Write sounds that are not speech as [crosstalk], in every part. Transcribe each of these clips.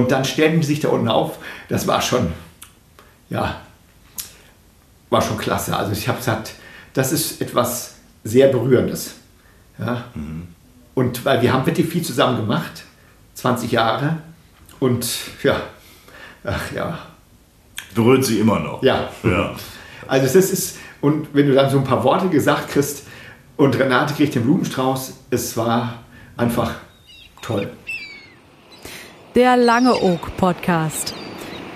Und dann stellten die sich da unten auf. Das war schon, ja, war schon klasse. Also ich habe gesagt, das ist etwas sehr Berührendes. Ja. Und weil wir haben wirklich viel zusammen gemacht, 20 Jahre. Und ja, ach ja, Berührt sie immer noch. ja. Ja. Also das ist, und wenn du dann so ein paar Worte gesagt kriegst und Renate kriegt den Blumenstrauß, es war einfach toll. Der Lange Oak Podcast.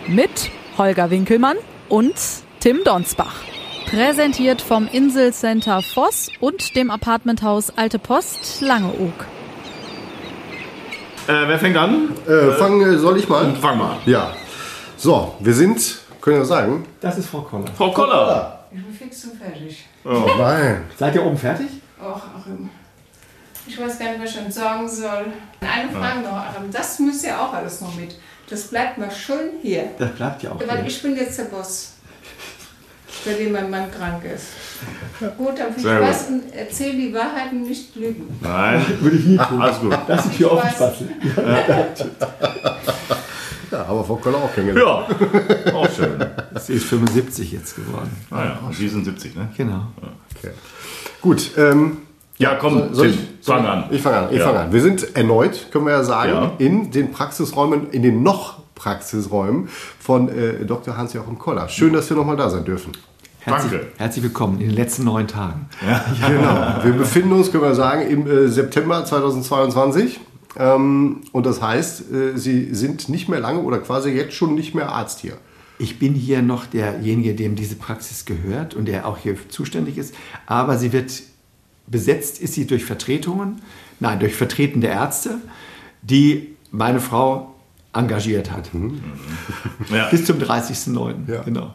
Mit Holger Winkelmann und Tim Donsbach. Präsentiert vom Inselcenter Voss und dem Apartmenthaus Alte Post Langeoog. Äh, wer fängt an? Äh, fang, äh, soll ich mal? Fang mal. Ja. So, wir sind, können wir sagen, Das ist Frau Koller. Frau Koller. Ich bin fix und fertig. nein. Seid ihr oben fertig? Och, Achim. Ich weiß gar nicht, was ich schon sagen soll. Eine Frage noch, Achim. Das müsst ihr auch alles noch mit. Das bleibt mal schön hier. Das bleibt ja auch. Weil hier. ich bin jetzt der Boss, bei dem mein Mann krank ist. Gut, dann viel Sehr Spaß und erzähl die Wahrheit und nicht lügen. Nein. [laughs] Würde ich nie tun. Alles gut. Lass die Tür Ich offen spatzen. [laughs] Ja, aber Frau Koller auch kennengelernt. Ja. Auch schön. Sie ist 75 jetzt geworden. Naja, und Sie sind 70, ne? Genau. Okay. Gut, ähm, Ja, komm, soll Tim, fang an. Ich fange an. Ich Ja. fange an. Wir sind erneut, können wir ja sagen, Ja. in den Praxisräumen, in den noch Praxisräumen von äh, Dr. Hans-Joachim Koller. Schön, dass wir nochmal da sein dürfen. Herzlich, Danke. herzlich willkommen in den letzten neun Tagen. [laughs] Genau. Wir befinden uns, können wir sagen, im äh, September 2022. Ähm, und das heißt, äh, Sie sind nicht mehr lange oder quasi jetzt schon nicht mehr Arzt hier. Ich bin hier noch derjenige, dem diese Praxis gehört und der auch hier zuständig ist. Aber sie wird besetzt, ist sie durch Vertretungen, nein, durch vertretende Ärzte, die meine Frau engagiert hat. [laughs] Ja. Bis zum 30.09. Ja. Genau.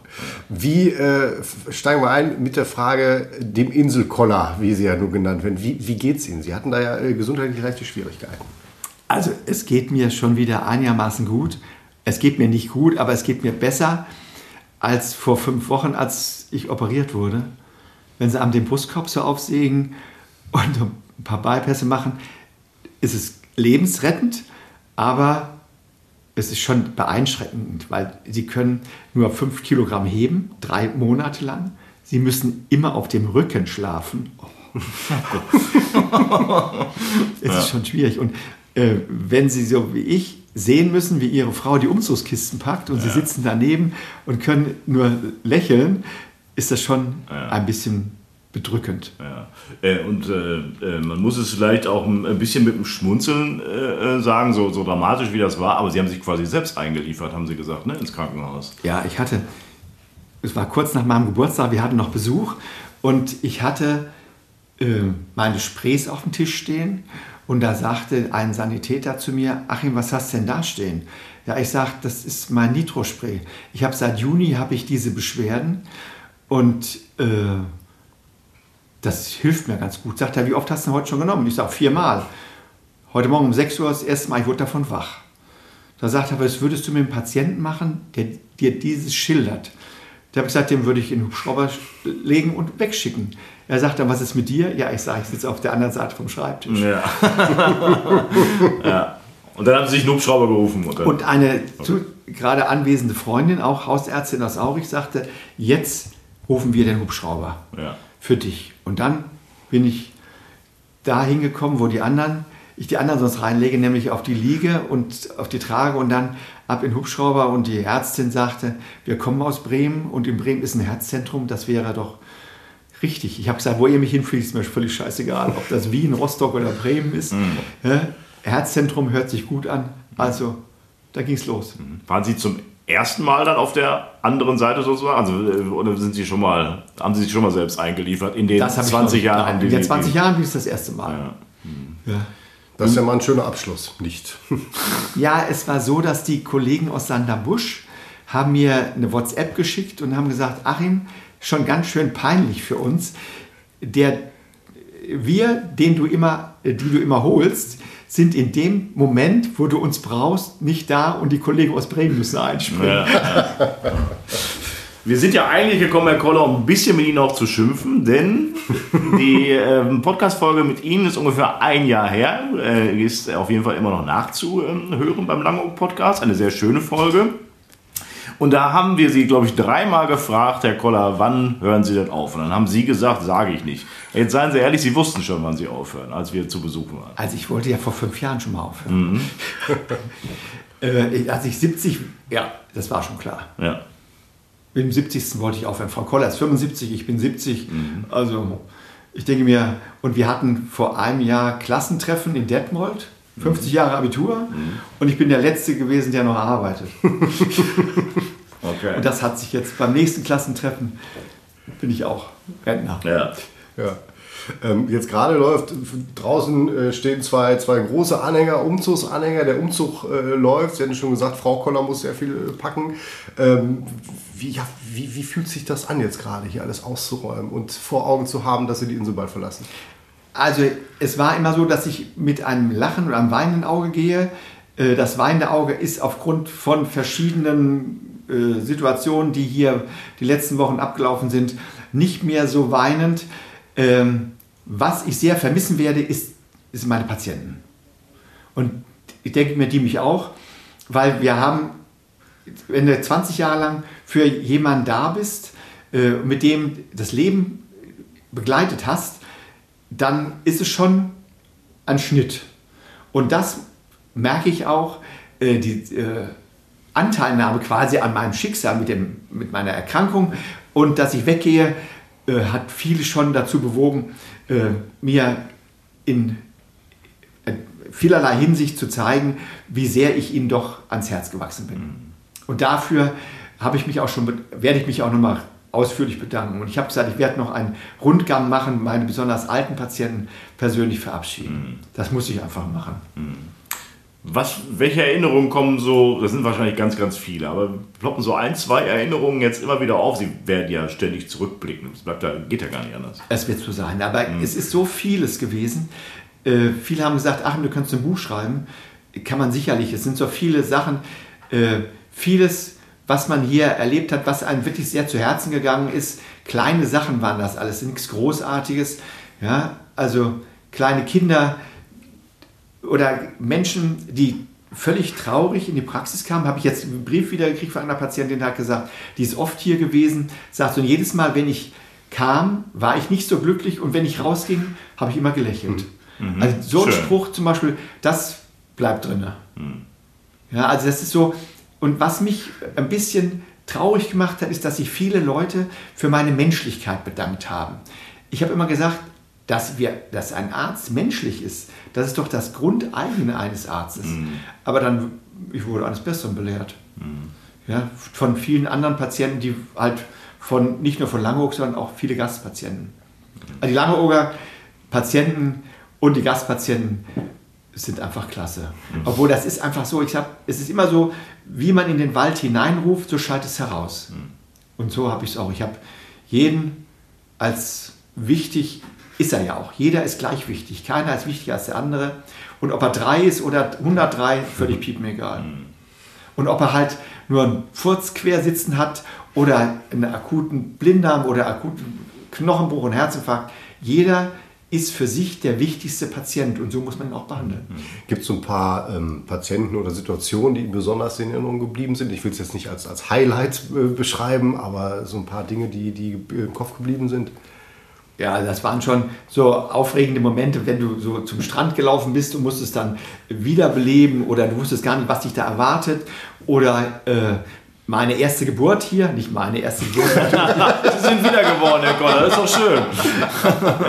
Wie äh, steigen wir ein mit der Frage dem Inselkoller, wie sie ja nur genannt werden. Wie, wie geht es Ihnen? Sie hatten da ja äh, gesundheitlich leichte Schwierigkeiten. Also es geht mir schon wieder einigermaßen gut. Es geht mir nicht gut, aber es geht mir besser als vor fünf Wochen, als ich operiert wurde. Wenn sie am den Brustkorb so aufsägen und ein paar Bypässe machen, ist es lebensrettend, aber es ist schon beeinschränkend, weil sie können nur fünf Kilogramm heben, drei Monate lang. Sie müssen immer auf dem Rücken schlafen. [laughs] es ist schon schwierig. Und äh, wenn Sie so wie ich sehen müssen, wie Ihre Frau die Umzugskisten packt und Sie sitzen daneben und können nur lächeln, ist das schon ein bisschen bedrückend. Ja. Äh, und äh, äh, man muss es vielleicht auch ein bisschen mit dem Schmunzeln äh, sagen, so, so dramatisch wie das war, aber Sie haben sich quasi selbst eingeliefert, haben Sie gesagt, ne, ins Krankenhaus. Ja, ich hatte, es war kurz nach meinem Geburtstag, wir hatten noch Besuch und ich hatte äh, meine Sprays auf dem Tisch stehen und da sagte ein Sanitäter zu mir, Achim, was hast du denn da stehen? Ja, ich sag, das ist mein Nitrospray. Ich habe seit Juni habe ich diese Beschwerden und äh, das hilft mir ganz gut. Sagt er, wie oft hast du denn heute schon genommen? Ich sage, viermal. Heute Morgen um 6 Uhr das erste Mal, ich wurde davon wach. Da sagt er, was würdest du mit einem Patienten machen, der dir dieses schildert? Da habe ich gesagt, dem würde ich in den Hubschrauber legen und wegschicken. Er sagt dann, was ist mit dir? Ja, ich sage, ich sitze auf der anderen Seite vom Schreibtisch. Ja. [laughs] ja. Und dann haben Sie sich einen Hubschrauber gerufen. Und, dann, Und eine zu, gerade anwesende Freundin, auch Hausärztin aus Aurich, sagte, jetzt rufen wir den Hubschrauber Ja. für dich. Und dann bin ich da hingekommen, wo die anderen, ich die anderen sonst reinlege, nämlich auf die Liege und auf die Trage und dann ab in den Hubschrauber und die Ärztin sagte, wir kommen aus Bremen und in Bremen ist ein Herzzentrum, das wäre doch richtig. Ich habe gesagt, wo ihr mich hinfliegt, ist mir völlig scheißegal, ob das Wien, Rostock oder Bremen ist. Ja, Herzzentrum hört sich gut an, also da ging es los. Waren Sie zum ersten Mal dann auf der anderen Seite sozusagen? Also, äh, oder sind Sie schon mal, haben Sie sich schon mal selbst eingeliefert in den Das habe 20 ich Jahren? In den Sie- 20 Jahren bin ich das erste Mal. Ja. Das ist ja mal ein schöner Abschluss. Nicht. [laughs] Ja, es war so, dass die Kollegen aus Sanderbusch haben mir eine WhatsApp geschickt und haben gesagt, Achim, schon ganz schön peinlich für uns. Der, wir, den du immer, die du immer holst, sind in dem Moment, wo du uns brauchst, nicht da und die Kollegen aus Bremen müssen einspringen. [laughs] Wir sind ja eigentlich gekommen, Herr Koller, um ein bisschen mit Ihnen auch zu schimpfen, denn die ähm, Podcast-Folge mit Ihnen ist ungefähr ein Jahr her. Äh, ist auf jeden Fall immer noch nachzuhören beim Langeoog-Podcast. Eine sehr schöne Folge. Und da haben wir Sie, glaube ich, dreimal gefragt, Herr Koller, wann hören Sie denn auf? Und dann haben Sie gesagt, sage ich nicht. Jetzt seien Sie ehrlich, Sie wussten schon, wann Sie aufhören, als wir zu Besuch waren. Also ich wollte ja vor fünf Jahren schon mal aufhören. [laughs] äh, als ich 70, ja, das war schon klar. Ja. Mit dem 70. wollte ich aufhören. Frau Koller ist 75, ich bin 70. Also ich denke mir, und wir hatten vor einem Jahr Klassentreffen in Detmold, 50 Jahre Abitur. Und ich bin der Letzte gewesen, der noch arbeitet. [laughs] Okay. Und das hat sich jetzt beim nächsten Klassentreffen, bin ich auch Rentner. ja. Ja. Ähm, jetzt gerade läuft, draußen äh, stehen zwei, zwei große Anhänger, Umzugsanhänger. Der Umzug äh, läuft. Sie hatten schon gesagt, Frau Koller muss sehr viel äh, packen. Ähm, wie, ja, wie, wie fühlt sich das an, jetzt gerade hier alles auszuräumen und vor Augen zu haben, dass Sie die Insel bald verlassen? Also es war immer so, dass ich mit einem Lachen oder einem weinenden Auge gehe. Äh, Das weinende Auge ist aufgrund von verschiedenen äh, Situationen, die hier die letzten Wochen abgelaufen sind, nicht mehr so weinend. Ähm, Was ich sehr vermissen werde, ist, ist meine Patienten. Und ich denke mir, die mich auch, weil wir haben, wenn du 20 Jahre lang für jemanden da bist, äh, mit dem das Leben begleitet hast, dann ist es schon ein Schnitt. Und das merke ich auch, äh, die äh, Anteilnahme quasi an meinem Schicksal mit, dem, mit meiner Erkrankung und dass ich weggehe, äh, hat viele schon dazu bewogen, äh, mir in äh, vielerlei Hinsicht zu zeigen, wie sehr ich ihnen doch ans Herz gewachsen bin. Und dafür habe ich mich auch schon, werde ich mich auch nochmal ausführlich bedanken. Und ich habe gesagt, ich werde noch einen Rundgang machen, meine besonders alten Patienten persönlich verabschieden. Das muss ich einfach machen. Was, welche Erinnerungen kommen so, das sind wahrscheinlich ganz, ganz viele, aber ploppen so ein, zwei Erinnerungen jetzt immer wieder auf. Sie werden ja ständig zurückblicken. Das bleibt da, geht ja gar nicht anders. Es wird so sein. Aber es ist so vieles gewesen. Äh, viele haben gesagt, ach, du kannst ein Buch schreiben. Kann man sicherlich. Es sind so viele Sachen. Äh, vieles, was man hier erlebt hat, was einem wirklich sehr zu Herzen gegangen ist. Kleine Sachen waren das alles, nichts Großartiges. Ja, also kleine Kinder oder Menschen, die völlig traurig in die Praxis kamen, habe ich jetzt einen Brief wieder gekriegt von einer Patientin, die hat gesagt, die ist oft hier gewesen, sagt so, und jedes Mal, wenn ich kam, war ich nicht so glücklich und wenn ich rausging, habe ich immer gelächelt. Also so ein Schön. Spruch zum Beispiel, das bleibt drin. Ja, also das ist so, und was mich ein bisschen traurig gemacht hat, ist, dass sich viele Leute für meine Menschlichkeit bedankt haben. Ich habe immer gesagt, dass, wir, dass ein Arzt menschlich ist, das ist doch das Grundeigene eines Arztes. Aber dann, ich wurde eines Besseren belehrt. Ja, von vielen anderen Patienten, die halt von, nicht nur von Langeoog, sondern auch viele Gastpatienten. Also die Langeooger Patienten und die Gastpatienten sind einfach klasse. Obwohl das ist einfach so, ich hab, es ist immer so, wie man in den Wald hineinruft, so schallt es heraus. Und so habe ich es auch. Ich habe jeden als wichtig, ist er ja auch. Jeder ist gleich wichtig. Keiner ist wichtiger als der andere. Und ob er drei ist oder 103, völlig piept mir egal. Und ob er halt nur einen Furz quer sitzen hat oder einen akuten Blinddarm oder akuten Knochenbruch und Herzinfarkt, jeder ist für sich der wichtigste Patient und so muss man ihn auch behandeln. Gibt es so ein paar ähm, Patienten oder Situationen, die besonders in Erinnerung geblieben sind? Ich will es jetzt nicht als, als Highlight äh, beschreiben, aber so ein paar Dinge, die, die im Kopf geblieben sind. Ja, das waren schon so aufregende Momente, wenn du so zum Strand gelaufen bist und musstest dann wiederbeleben oder du wusstest gar nicht, was dich da erwartet. Oder äh, meine erste Geburt hier, nicht meine erste Geburt, [laughs] Sie sind wiedergeboren, Herr Koller, das ist doch schön.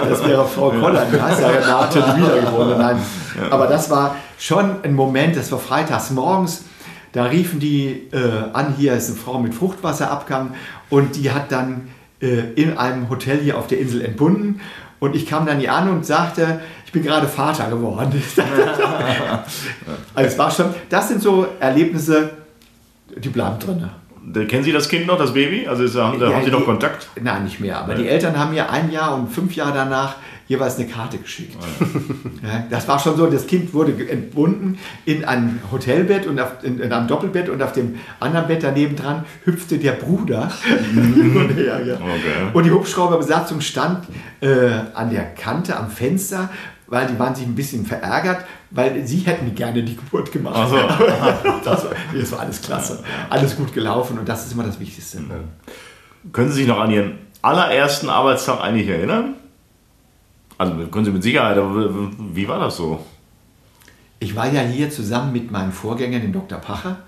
das wäre Frau Koller, die heißt ja Renate, die wiedergeborene. Nein. Aber das war schon ein Moment, das war freitags morgens. Da riefen die äh, an, hier ist eine Frau mit Fruchtwasserabgang und die hat dann äh, in einem Hotel hier auf der Insel entbunden. Und ich kam dann hier an und sagte, ich bin gerade Vater geworden. [laughs] [laughs] also es war schon, das sind so Erlebnisse, die bleiben drin. Kennen Sie das Kind noch, das Baby? Also haben, Ja, haben Sie noch die- Kontakt? Nein, nicht mehr. Aber Nee. die Eltern haben mir ein Jahr und fünf Jahre danach jeweils eine Karte geschickt. [laughs] Ja, das war schon so, das Kind wurde entbunden in ein Hotelbett und auf, in, in einem Doppelbett und auf dem anderen Bett daneben dran hüpfte der Bruder. [laughs] und, ja, ja. Okay. und die Hubschrauberbesatzung stand äh, an der Kante am Fenster, weil die waren sich ein bisschen verärgert, weil sie hätten gerne die Geburt gemacht. Ach so. [laughs] das, war, das war alles klasse. Alles gut gelaufen und das ist immer das Wichtigste. Können Sie sich noch an Ihren allerersten Arbeitstag eigentlich erinnern? Also können Sie mit Sicherheit, aber wie war das so? Ich war ja hier zusammen mit meinem Vorgänger, dem Dr. Pacher,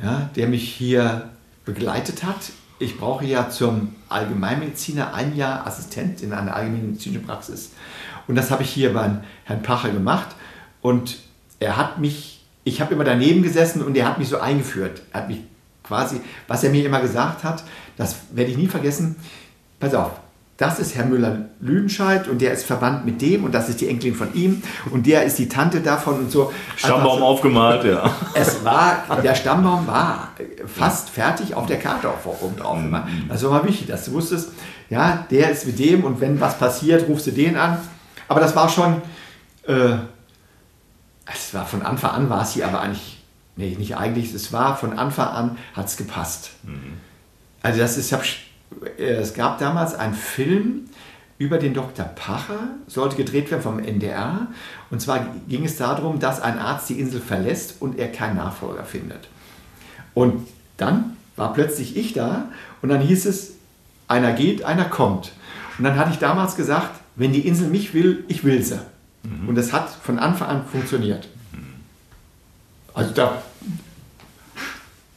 ja, der mich hier begleitet hat. Ich brauche ja zum Allgemeinmediziner ein Jahr Assistent in einer allgemeinmedizinischen Praxis. Und das habe ich hier beim Herrn Pacher gemacht. Und er hat mich, ich habe immer daneben gesessen und er hat mich so eingeführt. Er hat mich quasi, was er mir immer gesagt hat, das werde ich nie vergessen. Pass auf, das ist Herr Müller-Lüdenscheid und der ist verwandt mit dem und das ist die Enkelin von ihm und der ist die Tante davon und so. Stammbaum Einfach so. aufgemalt, ja. Es war, [laughs] der Stammbaum war fast fertig auf der Karte auch oben drauf. immer. Das war mal wichtig, dass du wusstest, ja, der ist mit dem und wenn was passiert, rufst du den an. Aber das war schon, äh, es war von Anfang an war es hier aber eigentlich, nee, nicht eigentlich, es war von Anfang an, hat es gepasst. Also das ist, hab, äh, es gab damals einen Film über den Dr. Pacher, sollte gedreht werden vom NDR. Und zwar ging es darum, dass ein Arzt die Insel verlässt und er keinen Nachfolger findet. Und dann war plötzlich ich da und dann hieß es, einer geht, einer kommt. Und dann hatte ich damals gesagt, wenn die Insel mich will, ich will sie. Und das hat von Anfang an funktioniert. Also da,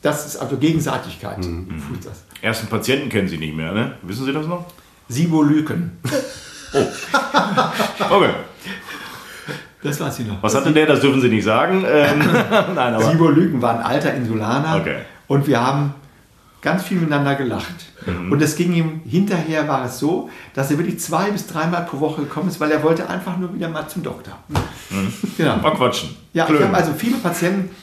das ist also Gegenseitigkeit. Das. Ersten Patienten kennen Sie nicht mehr, ne? Wissen Sie das noch? Sibolyken. [laughs] Okay. Das weiß ich noch. Was hatte der? Das dürfen Sie nicht sagen. Ähm, [laughs] nein, aber. Sibolyken war ein alter Insulaner Okay. und wir haben ganz viel miteinander gelacht. Mhm. Und es ging ihm, hinterher war es so, dass er wirklich zwei bis dreimal pro Woche gekommen ist, weil er wollte einfach nur wieder mal zum Doktor. Genau. Mal quatschen. Ja, ich Klönen. habe also viele Patienten,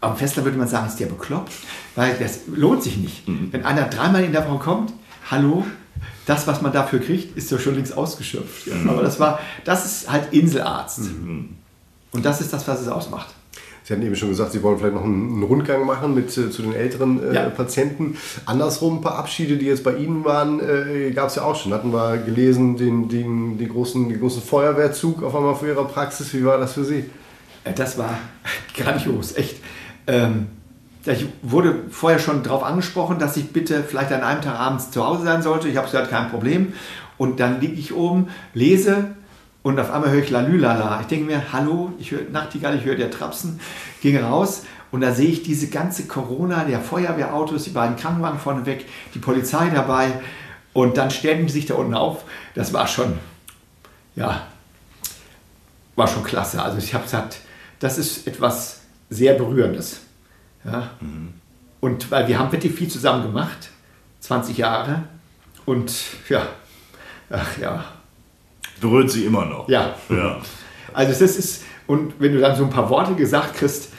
am Festland würde man sagen, ist der bekloppt, weil das lohnt sich nicht. Mhm. Wenn einer dreimal in der Woche kommt, hallo, das, was man dafür kriegt, ist ja schon längst ausgeschöpft. Mhm. Aber das war, das ist halt Inselarzt. Und das ist das, was es ausmacht. Sie hatten eben schon gesagt, Sie wollen vielleicht noch einen einen Rundgang machen mit äh, zu den älteren äh, Ja. Patienten. Andersrum, ein paar Abschiede, die jetzt bei Ihnen waren, äh, gab es ja auch schon. Hatten wir gelesen, den, den, den, großen, den großen Feuerwehrzug auf einmal für Ihre Praxis. Wie war das für Sie? Äh, Das war [laughs] grandios, echt. Ähm, ich wurde vorher schon darauf angesprochen, dass ich bitte vielleicht an einem Tag abends zu Hause sein sollte. Ich habe gesagt, kein Problem. Und dann liege ich oben, lese und auf einmal höre ich Lalülala. Ich denke mir, hallo, ich höre Nachtigall, ich höre der Trapsen. Ging raus und da sehe ich diese ganze Corona, der Feuerwehrautos, die beiden Krankenwagen vorneweg, die Polizei dabei. Und dann stellen die sich da unten auf. Das war schon, ja, war schon klasse. Also ich habe gesagt, das ist etwas sehr Berührendes. Ja? Und weil wir haben wirklich viel zusammen gemacht, 20 Jahre. Und ja, ach ja, Berührt Sie immer noch. ja. Ja. Also das ist, und wenn du dann so ein paar Worte gesagt kriegst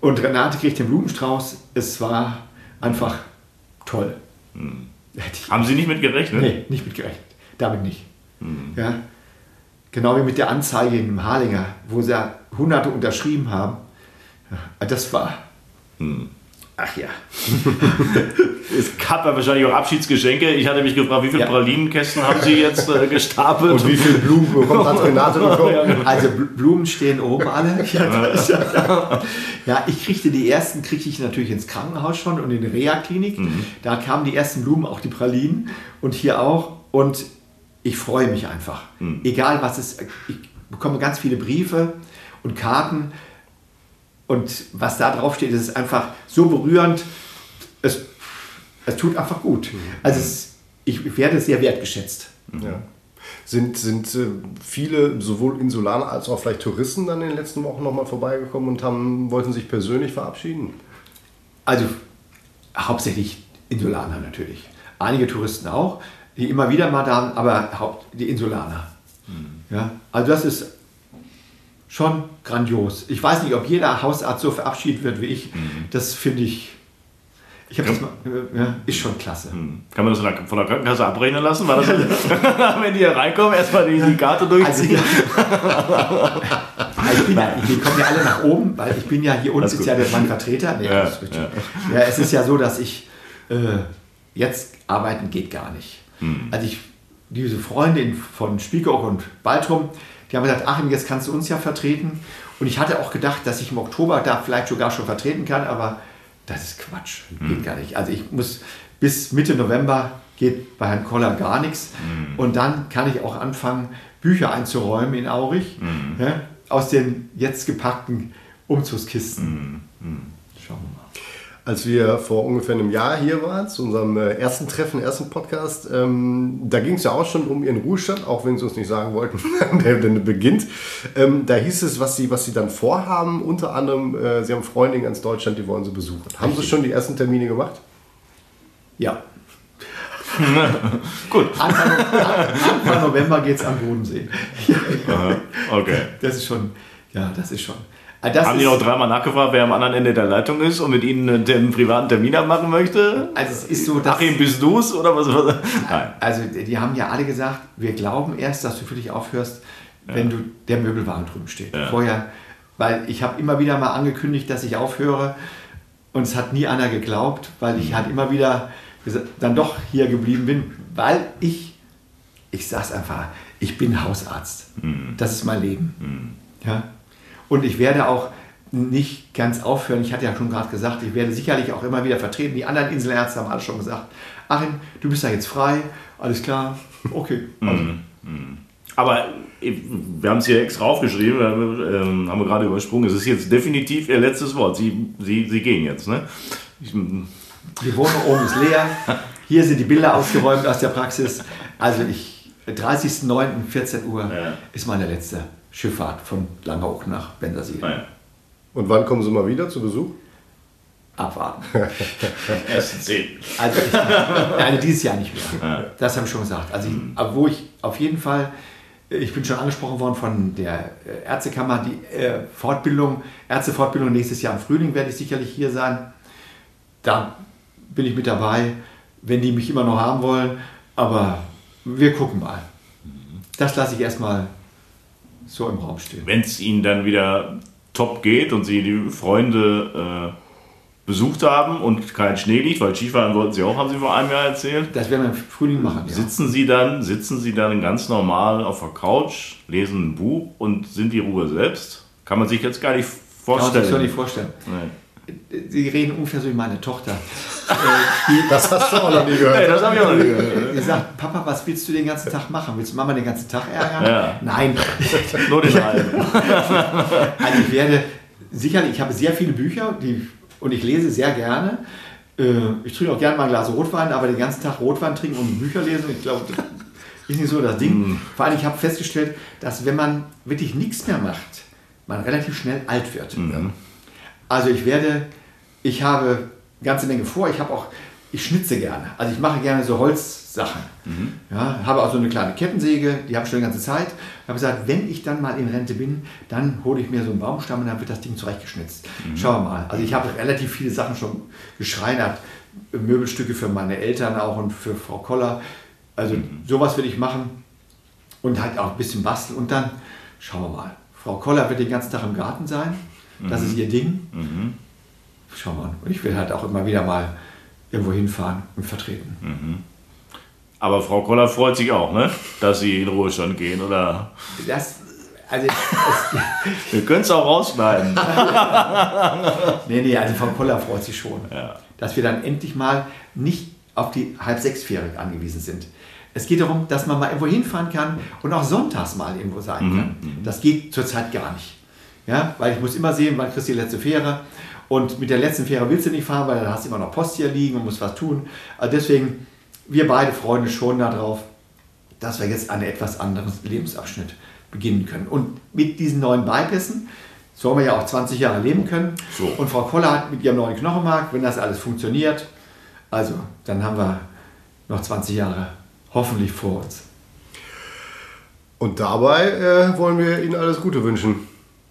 und Renate kriegt den Blumenstrauß, es war einfach toll. Ich Haben Sie nicht mit gerechnet? Nee, nicht mit gerechnet. Damit nicht. Ja. Genau wie mit der Anzeige im Harlinger, wo sie Hunderte unterschrieben haben. Ja, das war. Ach ja. [laughs] Es gab ja wahrscheinlich auch Abschiedsgeschenke. Ich hatte mich gefragt, wie viele Ja. Pralinenkästen haben Sie jetzt äh, [laughs] gestapelt? Und wie viele Blumen [laughs] bekommt hat Renate bekommen? Also Bl- Blumen stehen oben alle. Ja, das ist ja, ich kriegte die ersten, kriegte ich natürlich ins Krankenhaus schon und in die Reha-Klinik. Da kamen die ersten Blumen, auch die Pralinen und hier auch. Und ich freue mich einfach. Egal was es ich bekomme ganz viele Briefe und Karten. Und was da drauf steht, ist einfach so berührend. Es, es tut einfach gut. Also es, ich werde sehr wertgeschätzt. Ja. Sind, sind äh, viele, sowohl Insulaner als auch vielleicht Touristen, dann in den letzten Wochen nochmal vorbeigekommen und haben, wollten sich persönlich verabschieden? Also hauptsächlich Insulaner natürlich. Einige Touristen auch, die immer wieder mal da, aber haupt, die Insulaner. Ja, also das ist schon grandios. Ich weiß nicht, ob jeder Hausarzt so verabschiedet wird wie ich. Das finde ich. Ich habe das mal, äh, ja, ist schon klasse. Kann man das von der, Krankenkasse abrechnen lassen? War das [laughs] [laughs] wenn die hier reinkommen, erstmal die, die Karte Also, durchziehen? ich bin ja, wir kommen ja alle nach oben, weil ich bin ja hier unten ist ja der mein Vertreter. Nee, Ja, richtig. ja. es ist ja so, dass ich äh, jetzt arbeiten geht gar nicht. Hm. Also ich, diese Freundin von Spiekerock und Baltrum, die haben gesagt, Achim, jetzt kannst du uns ja vertreten. Und ich hatte auch gedacht, dass ich im Oktober da vielleicht sogar schon vertreten kann, aber das ist Quatsch, Hm. geht gar nicht. Also ich muss bis Mitte November geht bei Herrn Koller gar nichts. Hm. Und dann kann ich auch anfangen, Bücher einzuräumen in Aurich Hm. ja, aus den jetzt gepackten Umzugskisten. Hm. Schauen wir mal. Als wir vor ungefähr einem Jahr hier waren, zu unserem äh, ersten Treffen, ersten Podcast, ähm, da ging es ja auch schon um ihren Ruhestand, auch wenn sie uns nicht sagen wollten, [laughs] der denn beginnt. Ähm, da hieß es, was sie, was sie dann vorhaben. Unter anderem, äh, sie haben Freunde in ganz Deutschland, die wollen sie besuchen. Haben sie schon die ersten Termine gemacht? Ja. [laughs] Gut. Anfang, Anfang November geht es am Bodensee. Aha, Okay. Das ist schon, ja, das ist schon. Ah, Das Haben die noch dreimal nachgefragt, wer am anderen Ende der Leitung ist und mit Ihnen einen, privaten Termin abmachen möchte? also es ist so, dass, Achim, bist du's oder was? [laughs] was? Nein. also die haben ja alle gesagt, wir glauben erst, dass du für dich aufhörst, wenn du der Möbelwagen drüben steht. Vorher, weil ich habe immer wieder mal angekündigt, dass ich aufhöre und es hat nie einer geglaubt, weil ich halt immer wieder dann doch hier geblieben bin, weil ich, ich sag's einfach, ich bin Hausarzt. Das ist mein Leben. Ja? Und ich werde auch nicht ganz aufhören. Ich hatte ja schon gerade gesagt, ich werde sicherlich auch immer wieder vertreten. Die anderen Inselärzte haben alle schon gesagt, Achim, du bist ja jetzt frei, alles klar, okay. Also, [laughs] Aber wir haben es hier extra aufgeschrieben, ähm, haben wir gerade übersprungen. Es ist jetzt definitiv Ihr letztes Wort. Sie, Sie, Sie gehen jetzt, ne? Ich, Die Wohnung oben ist leer. [laughs] Hier sind die Bilder ausgeräumt aus der Praxis. Also ich, 30.09.14 Uhr Ja. ist meine letzte Schifffahrt von Langeoog nach Bensersiel. naja. Und wann kommen sie mal wieder zu Besuch? Abwarten. [laughs] Erst zehn. Also, ich, also dieses Jahr nicht mehr. Das habe ich schon gesagt. Also ich, aber wo ich auf jeden Fall, äh, ich bin schon angesprochen worden von der äh, Ärztekammer, die äh, Fortbildung, Ärztefortbildung nächstes Jahr im Frühling werde ich sicherlich hier sein. Da bin ich mit dabei, wenn die mich immer noch haben wollen. Aber wir gucken mal. Das lasse ich erstmal so im Raum stehen. Wenn es Ihnen dann wieder top geht und Sie die Freunde äh, besucht haben und kein Schnee liegt, weil Skifahren wollten Sie auch, haben Sie vor einem Jahr erzählt. Das werden wir im Frühling machen. Ja. Sitzen Sie dann, sitzen Sie dann ganz normal auf der Couch, lesen ein Buch und sind die Ruhe selbst? Kann man sich jetzt gar nicht Kann man vorstellen. sich so nicht vorstellen. Nee. Sie reden ungefähr so wie meine Tochter. [laughs] Das hast du auch noch nie gehört. Hey, das habe ich auch noch nicht gehört. [laughs] Die sagt, Papa, was willst du den ganzen Tag machen? Willst du Mama den ganzen Tag ärgern? Ja. Nein. [laughs] Nur den halben. Also ich werde sicherlich, ich habe sehr viele Bücher die, und ich lese sehr gerne. Äh, Ich trinke auch gerne mal ein Glas Rotwein, aber den ganzen Tag Rotwein trinken und Bücher lesen, ich glaube, das ist nicht so das Ding. Vor allem, ich habe festgestellt, dass wenn man wirklich nichts mehr macht, man relativ schnell alt wird. Also ich werde, ich habe eine ganze Menge vor. Ich habe auch, ich schnitze gerne. Also ich mache gerne so Holzsachen. Ja, habe auch so eine kleine Kettensäge, die habe ich schon die ganze Zeit. Ich habe gesagt, wenn ich dann mal in Rente bin, dann hole ich mir so einen Baumstamm und dann wird das Ding zurechtgeschnitzt. Schauen wir mal. Also ich habe relativ viele Sachen schon geschreinert. Möbelstücke für meine Eltern auch und für Frau Koller. Also sowas will ich machen und halt auch ein bisschen basteln und dann schauen wir mal. Frau Koller wird den ganzen Tag im Garten sein. Das ist ihr Ding. Schauen wir mal. Und ich will halt auch immer wieder mal irgendwo hinfahren und vertreten. Aber Frau Koller freut sich auch, ne? dass Sie in Ruhestand gehen, oder? Das, also, es, [laughs] Wir können es auch rausschneiden. [laughs] nee, nee, also Frau Koller freut sich schon, Ja. dass wir dann endlich mal nicht auf die halb sechsjährige angewiesen sind. Es geht darum, dass man mal irgendwo hinfahren kann und auch sonntags mal irgendwo sein kann. Das geht zurzeit gar nicht. Ja, weil ich muss immer sehen, wann kriegst du die letzte Fähre. Und mit der letzten Fähre willst du nicht fahren, weil dann hast du immer noch Post hier liegen und musst was tun. Also deswegen, wir beide freuen uns schon darauf, dass wir jetzt einen etwas anderen Lebensabschnitt beginnen können. Und mit diesen neuen Bypassen sollen wir ja auch 20 Jahre leben können. So. Und Frau Koller hat mit ihrem neuen Knochenmark, wenn das alles funktioniert, also dann haben wir noch 20 Jahre hoffentlich vor uns. Und dabei äh, wollen wir Ihnen alles Gute wünschen.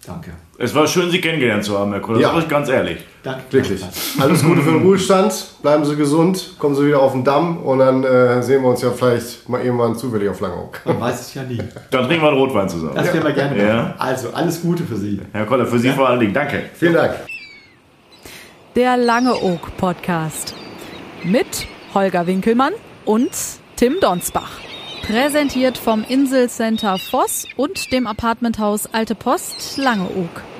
Danke. Es war schön, Sie kennengelernt zu haben, Herr Koller. Ja. Sag ich ganz ehrlich. Danke. Wirklich. Alles Gute für den Ruhestand. Bleiben Sie gesund. Kommen Sie wieder auf den Damm. Und dann äh, sehen wir uns ja vielleicht mal irgendwann zufällig auf Langeoog. Man weiß es ja nie. Dann trinken wir einen Rotwein zusammen. Das werden wir gerne machen. Ja. Also, alles Gute für Sie. Herr Koller, für Sie vor allen Dingen. Danke. Vielen Dank. Der Langeoog Podcast. Mit Holger Winkelmann und Tim Donsbach. Präsentiert vom Inselcenter Voss und dem Apartmenthaus Alte Post Langeoog.